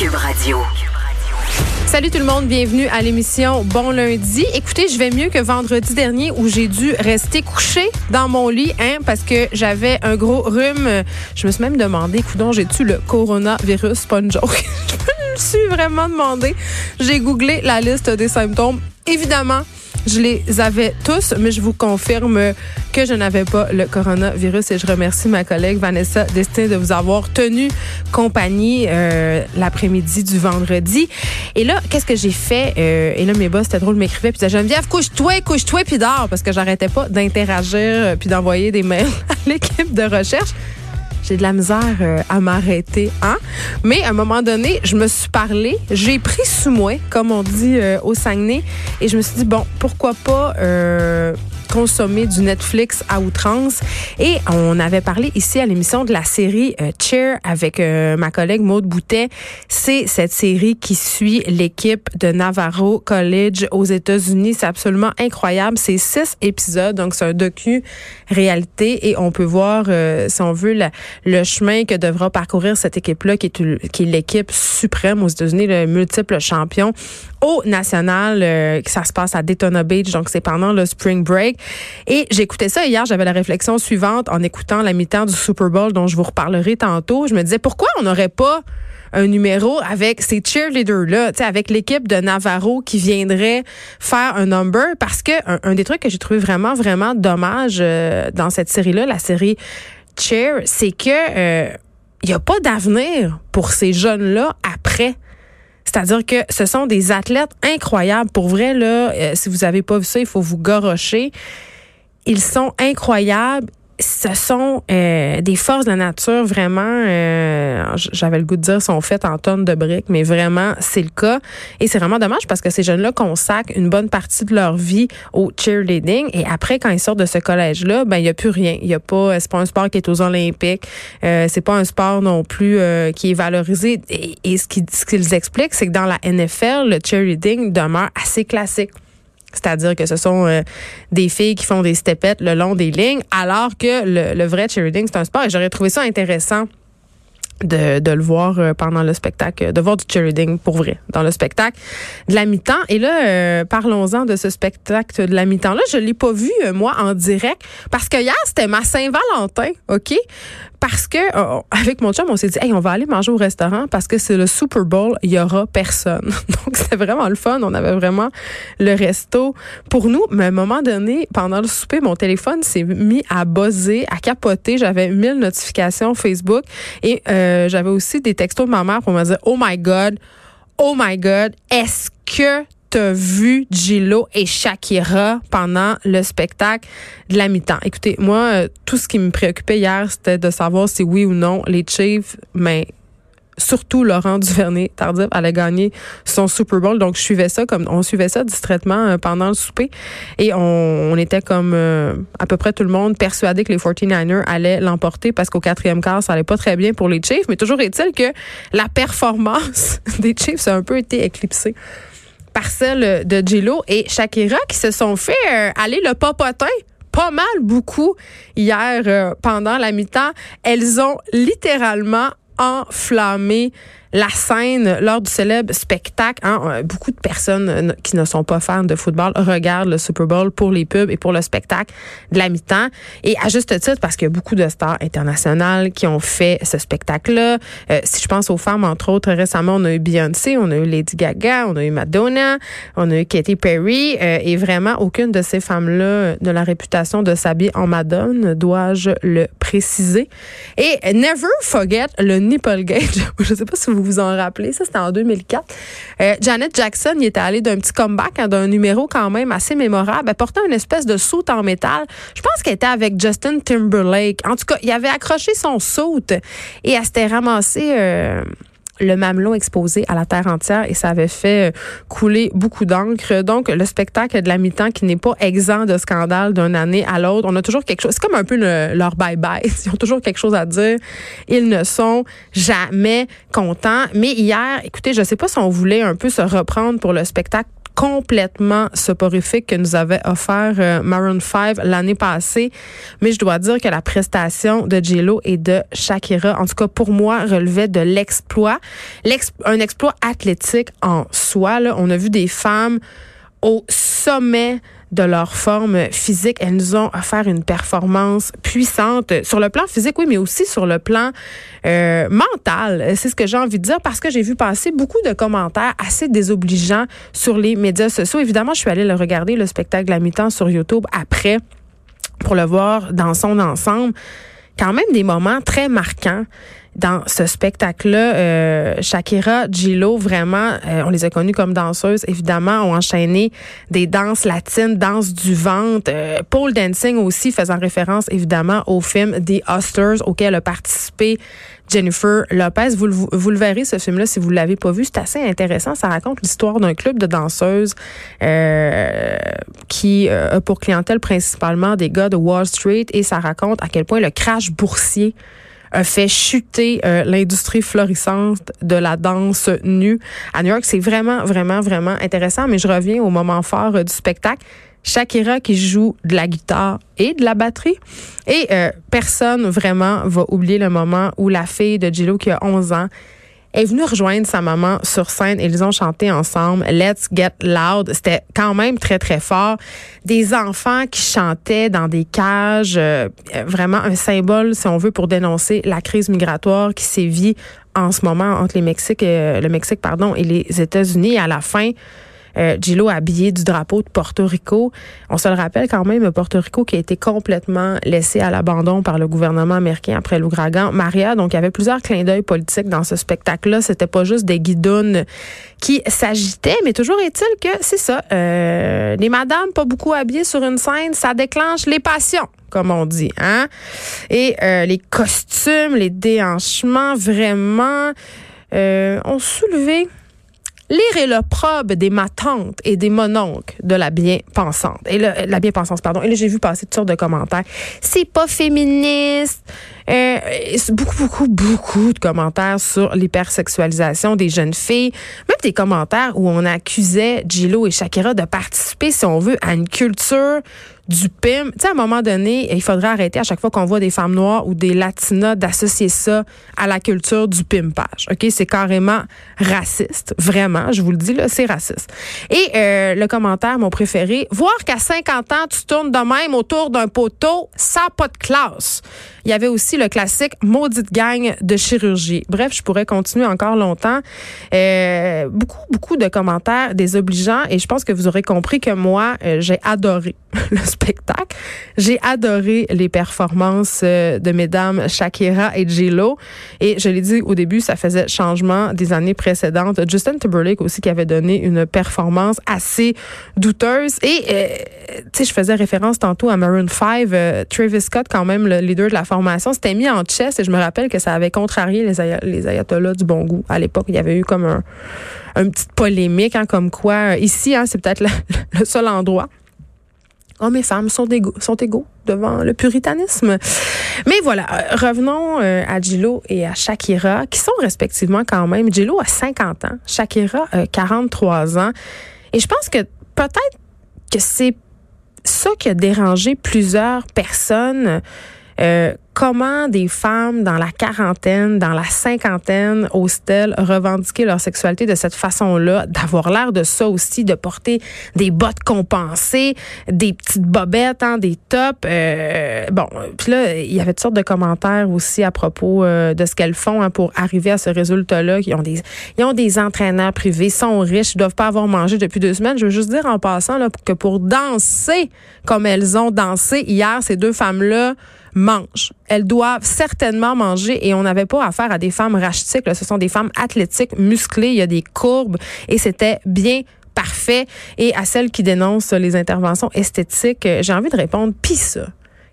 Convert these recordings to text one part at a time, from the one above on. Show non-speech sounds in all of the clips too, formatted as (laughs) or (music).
Cube Radio. Salut tout le monde, bienvenue à l'émission Bon lundi. Écoutez, je vais mieux que vendredi dernier où j'ai dû rester couché dans mon lit hein, parce que j'avais un gros rhume. Je me suis même demandé, coudon, j'ai-tu le coronavirus? Pas une (laughs) je me suis vraiment demandé. J'ai googlé la liste des symptômes. Évidemment, je les avais tous, mais je vous confirme que je n'avais pas le coronavirus et je remercie ma collègue Vanessa Destin de vous avoir tenu compagnie euh, l'après-midi du vendredi. Et là, qu'est-ce que j'ai fait? Euh, et là, mes boss, c'était drôle, m'écrivaient, puis disaient, Geneviève, couche-toi, couche-toi, puis dors, parce que j'arrêtais pas d'interagir euh, puis d'envoyer des mails (laughs) à l'équipe de recherche j'ai de la misère euh, à m'arrêter. Hein? Mais à un moment donné, je me suis parlé, j'ai pris sous moi, comme on dit euh, au Saguenay, et je me suis dit, bon, pourquoi pas euh, consommer du Netflix à outrance. Et on avait parlé ici à l'émission de la série euh, Cheer avec euh, ma collègue Maude Boutet. C'est cette série qui suit l'équipe de Navarro College aux États-Unis. C'est absolument incroyable. C'est six épisodes, donc c'est un docu-réalité et on peut voir, euh, si on veut, le chemin que devra parcourir cette équipe-là, qui est, qui est l'équipe suprême aux États-Unis, le multiple champion au national, euh, ça se passe à Daytona Beach, donc c'est pendant le spring break. Et j'écoutais ça hier, j'avais la réflexion suivante en écoutant la mi-temps du Super Bowl dont je vous reparlerai tantôt. Je me disais pourquoi on n'aurait pas un numéro avec ces cheerleaders-là, avec l'équipe de Navarro qui viendrait faire un number? Parce que un, des trucs que j'ai trouvé vraiment, vraiment dommage euh, dans cette série-là, la série Cheer, c'est que il euh, n'y a pas d'avenir pour ces jeunes-là après. C'est-à-dire que ce sont des athlètes incroyables. Pour vrai, là, euh, si vous avez pas vu ça, il faut vous gorocher. Ils sont incroyables ce sont euh, des forces de la nature vraiment, euh, j'avais le goût de dire, sont faites en tonnes de briques, mais vraiment, c'est le cas. Et c'est vraiment dommage parce que ces jeunes-là consacrent une bonne partie de leur vie au cheerleading. Et après, quand ils sortent de ce collège-là, ben il y a plus rien. Il y a pas, c'est pas un sport qui est aux Olympiques. Euh, c'est pas un sport non plus euh, qui est valorisé. Et ce qu'ils expliquent, c'est que dans la NFL, le cheerleading demeure assez classique. C'est-à-dire que ce sont euh, des filles qui font des stepettes le long des lignes, alors que le, le vrai cheerleading, c'est un sport. Et j'aurais trouvé ça intéressant de, le voir euh, pendant le spectacle, de voir du cheerleading pour vrai dans le spectacle de la mi-temps. Et là, euh, parlons-en de ce spectacle de la mi-temps. Là, je l'ai pas vu moi en direct parce que hier c'était ma Saint-Valentin, ok? Parce que euh, avec mon chum, on s'est dit, hey, on va aller manger au restaurant parce que c'est le Super Bowl, il y aura personne. (laughs) Donc c'était vraiment le fun. On avait vraiment le resto pour nous. Mais à un moment donné, pendant le souper, mon téléphone s'est mis à buzzer, à capoter. J'avais mille notifications Facebook et euh, j'avais aussi des textos de ma mère pour me dire, oh my God, oh my God, est-ce que t'as vu Gillo et Shakira pendant le spectacle de la mi-temps? Écoutez, moi, euh, tout ce qui me préoccupait hier, c'était de savoir si oui ou non les Chiefs, mais surtout Laurent Duvernay Tardif allait gagner son Super Bowl. Donc je suivais ça comme on suivait ça distraitement euh, pendant le souper. Et on, était comme euh, à peu près tout le monde persuadé que les 49ers allaient l'emporter parce qu'au quatrième quart ça allait pas très bien pour les Chiefs. Mais toujours est-il que la performance (laughs) des Chiefs a un peu été éclipsée par celle de Gillo et Shakira qui se sont fait euh, aller le popotin pas mal beaucoup hier euh, pendant la mi-temps. Elles ont littéralement enflammé la scène lors du célèbre spectacle. Hein, euh, beaucoup de personnes euh, qui ne sont pas fans de football regardent le Super Bowl pour les pubs et pour le spectacle de la mi-temps. Et à juste titre, parce qu'il y a beaucoup de stars internationales qui ont fait ce spectacle-là. Euh, si je pense aux femmes, entre autres, récemment, on a eu Beyoncé, on a eu Lady Gaga, on a eu Madonna, on a eu Katy Perry. et vraiment, aucune de ces femmes-là de la réputation de s'habiller en Madone, dois-je le préciser. Et never forget le nipple gauge. (laughs) je sais pas si vous vous vous en rappelez. Ça, c'était en 2004. Euh, Janet Jackson, il était allé d'un petit comeback, d'un numéro quand même assez mémorable. Elle portait une espèce de soute en métal. Je pense qu'elle était avec Justin Timberlake. En tout cas, il avait accroché son soute et elle s'était ramassée... Euh, le mamelon exposé à la terre entière et ça avait fait euh, couler beaucoup d'encre. Donc, le spectacle de la mi-temps qui n'est pas exempt de scandale d'une année à l'autre. On a toujours quelque chose. C'est comme un peu leur bye-bye. (laughs) Ils ont toujours quelque chose à dire. Ils ne sont jamais contents. Mais hier, écoutez, je sais pas si on voulait un peu se reprendre pour le spectacle complètement soporifique que nous avait offert euh, Maroon 5 l'année passée. Mais je dois dire que la prestation de Jello et de Shakira, en tout cas pour moi, relevait de l'exploit. un exploit athlétique en soi. On a vu des femmes au sommet de leur forme physique. Elles nous ont offert une performance puissante sur le plan physique, oui, mais aussi sur le plan euh, mental. C'est ce que j'ai envie de dire parce que j'ai vu passer beaucoup de commentaires assez désobligeants sur les médias sociaux. Évidemment, je suis allée le regarder, le spectacle à mi-temps sur YouTube après pour le voir dans son ensemble. Quand même des moments très marquants dans ce spectacle-là, euh, Shakira, Gillo, vraiment, euh, on les a connus comme danseuses, évidemment, ont enchaîné des danses latines, danse du ventre, euh, pole dancing aussi, faisant référence évidemment au film The Hustlers auquel a participé Jennifer Lopez. Vous, vous, le verrez, ce film-là, si vous ne l'avez pas vu. C'est assez intéressant. Ça raconte l'histoire d'un club de danseuses qui a pour clientèle principalement des gars de Wall Street et ça raconte à quel point le crash boursier a fait chuter euh, l'industrie florissante de la danse nue à New York. C'est vraiment, vraiment, vraiment intéressant. Mais je reviens au moment fort euh, du spectacle. Shakira qui joue de la guitare et de la batterie. Et euh, personne vraiment va oublier le moment où la fille de Gillo qui a 11 ans est venue rejoindre sa maman sur scène et ils ont chanté ensemble Let's Get Loud. C'était quand même très, très fort. Des enfants qui chantaient dans des cages, euh, vraiment un symbole, si on veut, pour dénoncer la crise migratoire qui sévit en ce moment entre les Mexiques, euh, le Mexique pardon, et les États-Unis. À la fin, euh, habillé du drapeau de Porto Rico. On se le rappelle quand même, Porto Rico qui a été complètement laissé à l'abandon par le gouvernement américain après l'ouragan Maria. Donc, il y avait plusieurs clins d'œil politiques dans ce spectacle-là. C'était pas juste des guidounes qui s'agitaient, mais toujours est-il que c'est ça. Euh, les madames pas beaucoup habillées sur une scène, ça déclenche les passions comme on dit, hein? Et euh, les costumes, les déhanchements, vraiment, euh, ont soulevé Lire est l'opprobre des matantes et des mononcles de la bien-pensante. Et la bien-pensance, pardon. Et là, j'ai vu passer toutes sortes de commentaires. C'est pas féministe. Euh, beaucoup, beaucoup, beaucoup de commentaires sur l'hypersexualisation des jeunes filles. Même des commentaires où on accusait Gillo et Shakira de participer, si on veut, à une culture du PIM. Tu sais, à un moment donné, il faudrait arrêter à chaque fois qu'on voit des femmes noires ou des latinas d'associer ça à la culture du pimpage. OK? C'est carrément raciste. Vraiment, je vous le dis, là, c'est raciste. Et euh, le commentaire, mon préféré, voir qu'à 50 ans, tu tournes de même autour d'un poteau, ça pas de classe. Il y avait aussi le classique maudite gang de chirurgie. Bref, je pourrais continuer encore longtemps. Euh, beaucoup, beaucoup de commentaires désobligeants et je pense que vous aurez compris que moi, euh, j'ai adoré (laughs) le J'ai adoré les performances euh, de mesdames Shakira et J-Lo. Et je l'ai dit au début, ça faisait changement des années précédentes. Justin Timberlake aussi qui avait donné une performance assez douteuse. Et, tu sais, je faisais référence tantôt à Maroon 5. Travis Scott, quand même, le leader de la formation s'était mis en chess et je me rappelle que ça avait contrarié les, les ayatollahs du bon goût. À l'époque, il y avait eu comme un, une petite polémique, hein, comme quoi, ici, hein, c'est peut-être le, (laughs) seul endroit hommes et femmes sont égaux, sont égaux devant le puritanisme. Mais voilà, euh, revenons euh, à Gillo et à Shakira, qui sont respectivement quand même. Gillo a 50 ans, Shakira a 43 ans. Et je pense que peut-être que c'est ça qui a dérangé plusieurs personnes euh, comment des femmes dans la quarantaine, dans la cinquantaine osent-elles revendiquer leur sexualité de cette façon-là, d'avoir l'air de ça aussi, de porter des bottes compensées, des petites bobettes, hein, des tops. Euh, bon, puis là, il y avait toutes sortes de commentaires aussi à propos euh, de ce qu'elles font hein, pour arriver à ce résultat-là. Ils ont des, ils ont des entraîneurs privés, sont riches, doivent pas avoir mangé depuis deux semaines. Je veux juste dire en passant là, que pour danser comme elles ont dansé hier, ces deux femmes-là mangent. Elles doivent certainement manger et on n'avait pas affaire à des femmes rachitiques. Ce sont des femmes athlétiques, musclées, il y a des courbes et c'était bien parfait. Et à celles qui dénoncent les interventions esthétiques, euh, j'ai envie de répondre, pis ça.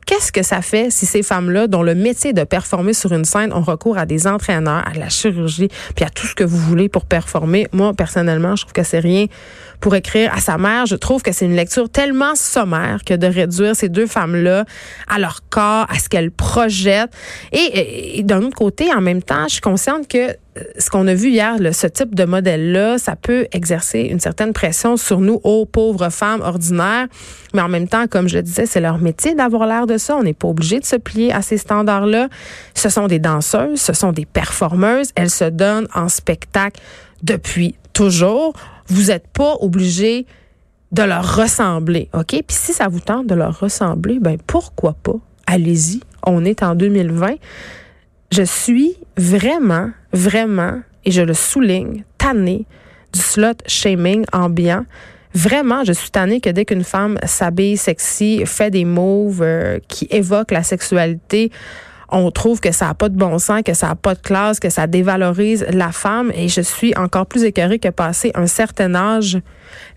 Qu'est-ce que ça fait si ces femmes-là, dont le métier de performer sur une scène, ont recours à des entraîneurs, à la chirurgie, puis à tout ce que vous voulez pour performer? Moi, personnellement, je trouve que c'est rien pour écrire à sa mère. Je trouve que c'est une lecture tellement sommaire que de réduire ces deux femmes-là à leur corps, à ce qu'elles projettent. Et, et d'un autre côté, en même temps, je suis consciente que ce qu'on a vu hier, ce type de modèle-là, ça peut exercer une certaine pression sur nous, aux pauvres femmes ordinaires. Mais en même temps, comme je le disais, c'est leur métier d'avoir l'air de ça. On n'est pas obligé de se plier à ces standards-là. Ce sont des danseuses, ce sont des performeuses. Elles se donnent en spectacle depuis toujours. Vous n'êtes pas obligé de leur ressembler, OK? Puis si ça vous tente de leur ressembler, ben pourquoi pas? Allez-y. On est en 2020 je suis vraiment, vraiment, et je le souligne, tannée du slot shaming ambiant. Vraiment, je suis tannée que dès qu'une femme s'habille sexy, fait des moves euh, qui évoquent la sexualité, on trouve que ça n'a pas de bon sens, que ça n'a pas de classe, que ça dévalorise la femme. Et je suis encore plus écœurée que passé un certain âge,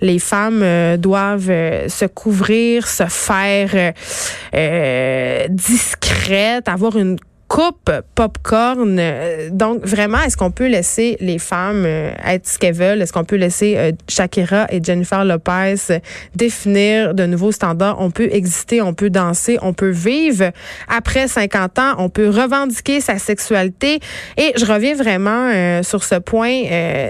les femmes euh, doivent euh, se couvrir, se faire discrètes, avoir une coupe popcorn. Euh, donc, vraiment, est-ce qu'on peut laisser les femmes euh, être ce qu'elles veulent? Est-ce qu'on peut laisser euh, Shakira et Jennifer Lopez définir de nouveaux standards? On peut exister, on peut danser, on peut vivre. Après 50 ans, on peut revendiquer sa sexualité. Et je reviens vraiment sur ce point.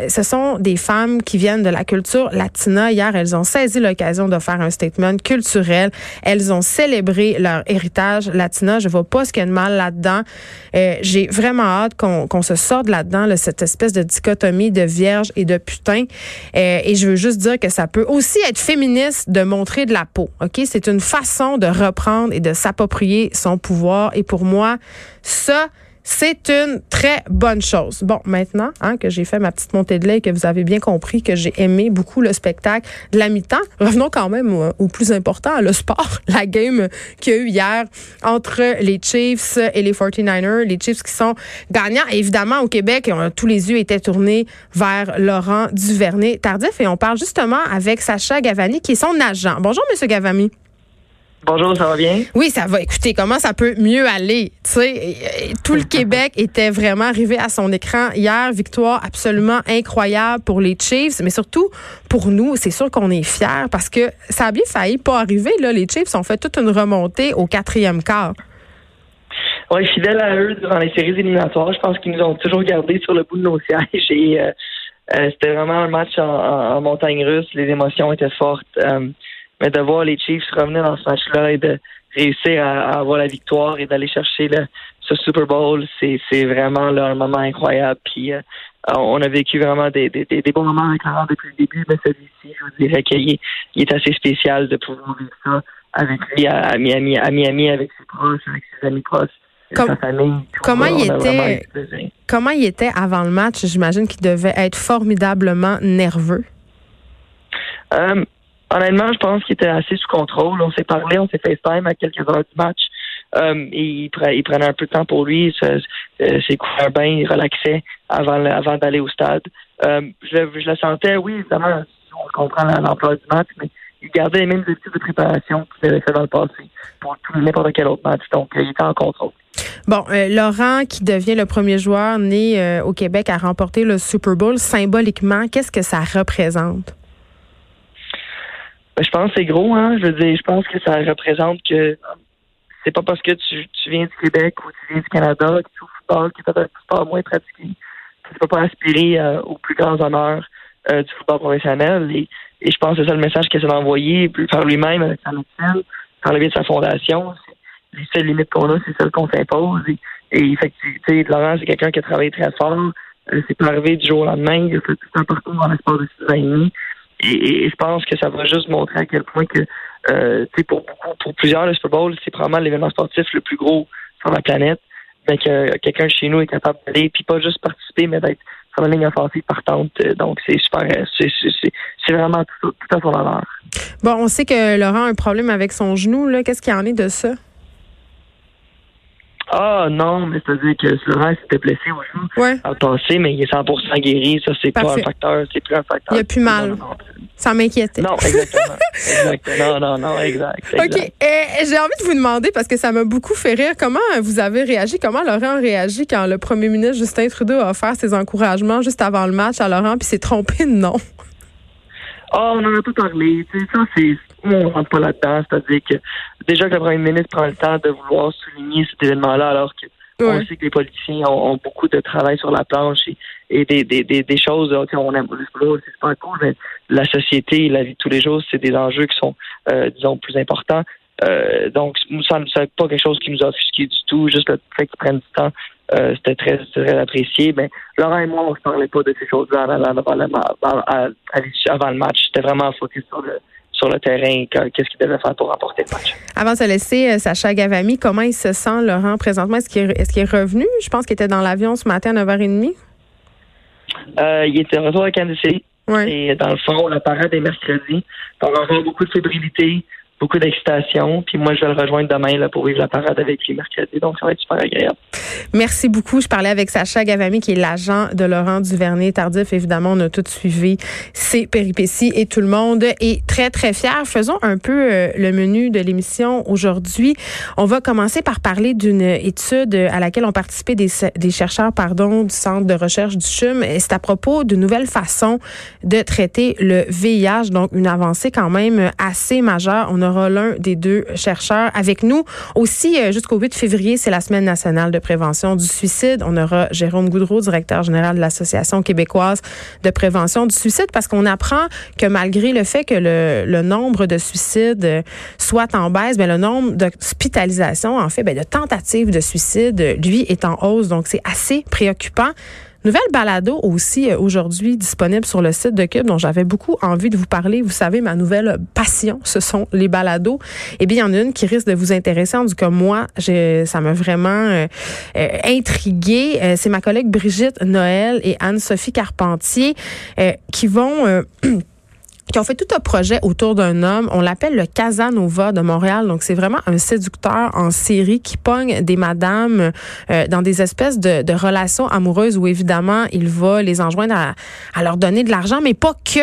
ce sont des femmes qui viennent de la culture latina. Hier, elles ont saisi l'occasion de faire un statement culturel. Elles ont célébré leur héritage latina. Je vois pas ce qu'il y a de mal là-dedans. Euh, j'ai vraiment hâte qu'on se sorte là-dedans, cette espèce de dichotomie de vierge et de putain. Euh, et je veux juste dire que ça peut aussi être féministe de montrer de la peau. Ok, c'est une façon de reprendre et de s'approprier son pouvoir. Et pour moi, ça c'est une très bonne chose. Bon, maintenant hein, que j'ai fait ma petite montée de lait et que vous avez bien compris que j'ai aimé beaucoup le spectacle de la mi-temps, revenons quand même au, plus important, le sport, (laughs) la game qu'il y a eu hier entre les Chiefs et les 49ers. Les Chiefs qui sont gagnants. évidemment, au Québec, tous les yeux étaient tournés vers Laurent Duvernay-Tardif et on parle justement avec Sacha Gavani qui est son agent. Bonjour, Monsieur Gavani. Bonjour, ça va bien? Oui, ça va. Écoutez, comment ça peut mieux aller? Tu sais, tout le Québec était vraiment arrivé à son écran hier. Victoire absolument incroyable pour les Chiefs, mais surtout pour nous. C'est sûr qu'on est fiers parce que ça a bien failli pas arriver. Là. Les Chiefs ont fait toute une remontée au quatrième quart. Oui, fidèle à eux durant les séries éliminatoires, je pense qu'ils nous ont toujours gardés sur le bout de nos sièges et euh, euh, c'était vraiment un match en, montagne russe. Les émotions étaient fortes. Euh, mais de voir les Chiefs revenir dans ce match-là et de réussir à, avoir la victoire et d'aller chercher le, ce Super Bowl, c'est, vraiment là, un moment incroyable. Puis euh, on a vécu vraiment des, des, des bons moments avec Laurent depuis le début, mais celui-ci, je vous dirais qu'il est, il est assez spécial de pouvoir vivre ça avec lui à, Miami, à Miami, avec ses proches, avec ses amis proches. sa famille, comment il était comment il était avant le match? J'imagine qu'il devait être formidablement nerveux. Euh, honnêtement, je pense qu'il était assez sous contrôle. On s'est parlé, on s'est FaceTime à quelques heures du match. Euh, il, prenait un peu de temps pour lui. Ses couvert bien, il relaxait avant, d'aller au stade. Euh, je, le sentais, oui, évidemment, on comprend l'emploi du match, mais il gardait les mêmes habitudes de préparation qu'il avait fait dans le passé pour n'importe quel autre match. Donc, il était en contrôle. Bon, euh, Laurent, qui devient le premier joueur né au Québec à remporter le Super Bowl, symboliquement, qu'est-ce que ça représente? Ben, je pense que c'est gros, hein. Je veux dire, je pense que ça représente que c'est pas parce que tu, viens du Québec ou tu viens du Canada, que tu joues au football, qui est peut-être un sport moins pratiqué, que tu peux pas aspirer euh, aux plus grands honneurs euh, du football professionnel. Et, je pense que c'est ça le message qu'il essaie d'envoyer par lui-même avec sa médecine, par le biais de sa fondation. Les seules limites qu'on a, c'est celles qu'on s'impose. Et, et effectivement, Laurent, c'est quelqu'un qui a travaillé très fort. Euh, c'est pas arrivé du jour au lendemain. Il a fait tout un parcours dans l'espace de six ans. Et, je pense que ça va juste montrer à quel point que euh, pour beaucoup, pour plusieurs, le Super Bowl, c'est probablement l'événement sportif le plus gros sur la planète. Ben, que quelqu'un chez nous est capable d'aller, puis pas juste participer, mais d'être sur la ligne offensive partante. Donc, c'est super, c'est vraiment tout, tout à son honneur. Bon, on sait que Laurent a un problème avec son genou. Qu'est-ce qu'il en est de ça? Ah non, mais c'est-à-dire que Laurent s'était blessé au genou ouais. passé, mais il est 100% guéri. Ça, c'est pas un facteur. C'est plus un facteur. Il a plus mal. Ça m'inquiétait. Non, exactement. exactement. Non, non, non, exact. (laughs) OK. Et j'ai envie de vous demander, parce que ça m'a beaucoup fait rire, comment vous avez réagi, comment Laurent a réagi quand le premier ministre Justin Trudeau a offert ses encouragements juste avant le match à Laurent, puis s'est trompé de nom? Ah, on en a tout parlé. Tu sais, ça, c'est. On rentre pas là-dedans. C'est-à-dire que déjà que le premier ministre prend le temps de vouloir souligner cet événement-là, alors que On sait que les politiciens ont, beaucoup de travail sur la planche et, des, des, des, choses qu'on aime. C'est pas cool, mais la société, la vie de tous les jours, c'est des enjeux qui sont, euh, disons, plus importants. Euh, donc, ça n'est pas quelque chose qui nous a offusqué du tout. Juste le fait qu'ils prennent du temps, euh, c'était très, très apprécié. Mais Laurent et moi, on ne se parlait pas de ces choses-là avant, le match. C'était vraiment focus sur le, sur le terrain, qu'est-ce qu'il devait faire pour remporter le match. Avant de se laisser, euh, Sacha Gavami, comment il se sent, Laurent, présentement? Est-ce qu'il est, est, revenu? Je pense qu'il était dans l'avion ce matin à 9h30. Euh, il était retour à Kansas City. Et dans le fond, la parade est mercredi. On va avoir beaucoup de fébrilité beaucoup d'excitation. Puis moi, je vais le rejoindre demain là, pour vivre la parade avec lui mercredi. Donc, ça va être super agréable. Merci beaucoup. Je parlais avec Sacha Gavami, qui est l'agent de Laurent Duvernay Tardif. Évidemment, on a tout suivi ses péripéties et tout le monde est très, très fier. Faisons un peu euh, le menu de l'émission aujourd'hui. On va commencer par parler d'une étude à laquelle ont participé des, des chercheurs pardon, du Centre de recherche du CHUM. C'est à propos d'une nouvelle façon de traiter le VIH, donc une avancée quand même assez majeure. On a aura l'un des deux chercheurs avec nous. Aussi, euh, jusqu'au 8 février, c'est la Semaine nationale de prévention du suicide. On aura Jérôme Goudreau, directeur général de l'Association québécoise de prévention du suicide, parce qu'on apprend que malgré le fait que le, nombre de suicides euh, soit en baisse, mais ben, le nombre d'hospitalisations, en fait, ben, de tentatives de suicide, lui, est en hausse. Donc, c'est assez préoccupant. Nouvelle balado aussi euh, aujourd'hui disponible sur le site de Cube dont j'avais beaucoup envie de vous parler. Vous savez, ma nouvelle passion, ce sont les balados. Eh bien, il y en a une qui risque de vous intéresser. En tout cas, moi, ça m'a vraiment euh, euh, intriguée. C'est ma collègue Brigitte Noël et Anne-Sophie Carpentier qui vont (clears throat) qui ont fait tout un projet autour d'un homme. On l'appelle le Casanova de Montréal. Donc, c'est vraiment un séducteur en série qui pogne des madames euh, dans des espèces de, de, relations amoureuses où, évidemment, il va les enjoindre à, à leur donner de l'argent, mais pas que.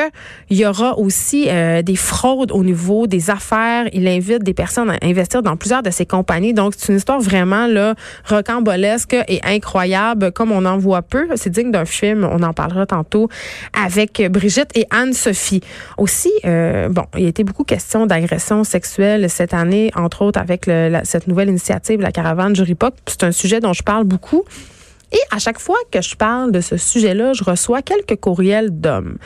Il y aura aussi euh, des fraudes au niveau des affaires. Il invite des personnes à investir dans plusieurs de ses compagnies. Donc, c'est une histoire vraiment là rocambolesque et incroyable, comme on en voit peu. C'est digne d'un film. On en parlera tantôt avec Brigitte et Anne-Sophie. Aussi, euh, bon, il y a été beaucoup question d'agression sexuelle cette année, entre autres avec cette nouvelle initiative, la caravane du Ripoc. C'est un sujet dont je parle beaucoup. Et à chaque fois que je parle de ce sujet-là, je reçois quelques courriels d'hommes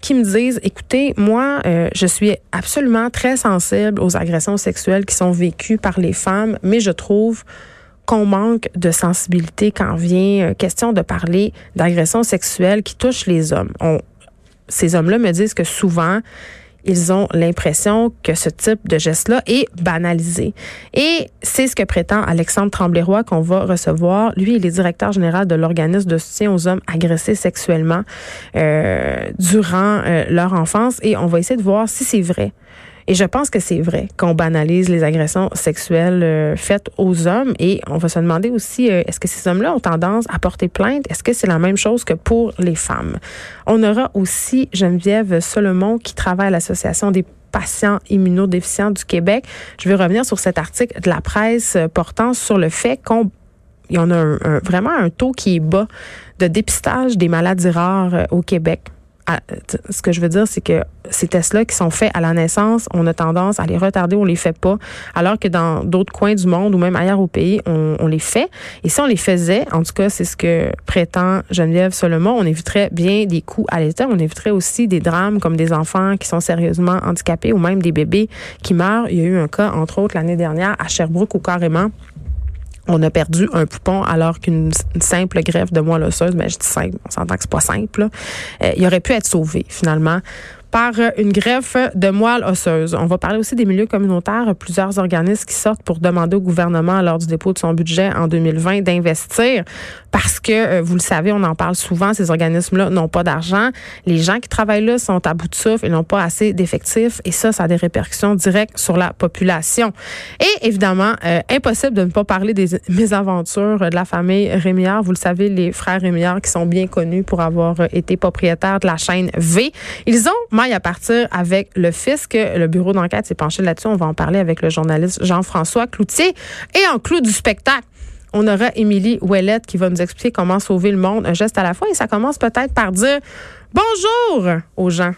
qui me disent, écoutez, moi, euh, je suis absolument très sensible aux agressions sexuelles qui sont vécues par les femmes, mais je trouve qu'on manque de sensibilité quand vient euh, question de parler d'agressions sexuelles qui touchent les hommes. Ces hommes-là me disent que souvent, ils ont l'impression que ce type de geste-là est banalisé. Et c'est ce que prétend Alexandre Tremblay-Roy qu'on va recevoir. Lui, il est directeur général de l'organisme de soutien aux hommes agressés sexuellement euh, durant euh, leur enfance. Et on va essayer de voir si c'est vrai. Et je pense que c'est vrai qu'on banalise les agressions sexuelles euh, faites aux hommes. Et on va se demander aussi, euh, est-ce que ces hommes-là ont tendance à porter plainte? Est-ce que c'est la même chose que pour les femmes? On aura aussi Geneviève Solomon qui travaille à l'Association des patients immunodéficients du Québec. Je vais revenir sur cet article de la presse euh, portant sur le fait qu'on y en a vraiment un taux qui est bas de dépistage des maladies rares au Québec ce que je veux dire, c'est que ces tests-là qui sont faits à la naissance, on a tendance à les retarder, on les fait pas, alors que dans d'autres coins du monde ou même ailleurs au pays, on, les fait. Et si on les faisait, en tout cas, c'est ce que prétend Geneviève Solomon, on éviterait bien des coups à l'état, on éviterait aussi des drames comme des enfants qui sont sérieusement handicapés ou même des bébés qui meurent. Il y a eu un cas, entre autres, l'année dernière à Sherbrooke où carrément on a perdu un poupon alors qu'une simple greffe de moelle osseuse, mais ben, je dis simple, on s'entend que c'est pas simple, euh, il aurait pu être sauvé finalement par une greffe de moelle osseuse. On va parler aussi des milieux communautaires, plusieurs organismes qui sortent pour demander au gouvernement lors du dépôt de son budget en 2020 d'investir parce que euh, vous le savez, on en parle souvent, ces organismes-là n'ont pas d'argent. Les gens qui travaillent là sont à bout de souffle, ils n'ont pas assez d'effectifs et ça, ça a des répercussions directes sur la population. Et évidemment, euh, impossible de ne pas parler des (laughs) mésaventures de la famille Rémillard. Vous le savez, les frères Rémillard qui sont bien connus pour avoir euh, été propriétaires de la chaîne V. Ils ont à partir avec le fisc. Le bureau d'enquête s'est penché là-dessus. On va en parler avec le journaliste Jean-François Cloutier. Et en clou du spectacle, on aura Émilie Ouellette qui va nous expliquer comment sauver le monde un geste à la fois. Et ça commence peut-être par dire bonjour aux gens.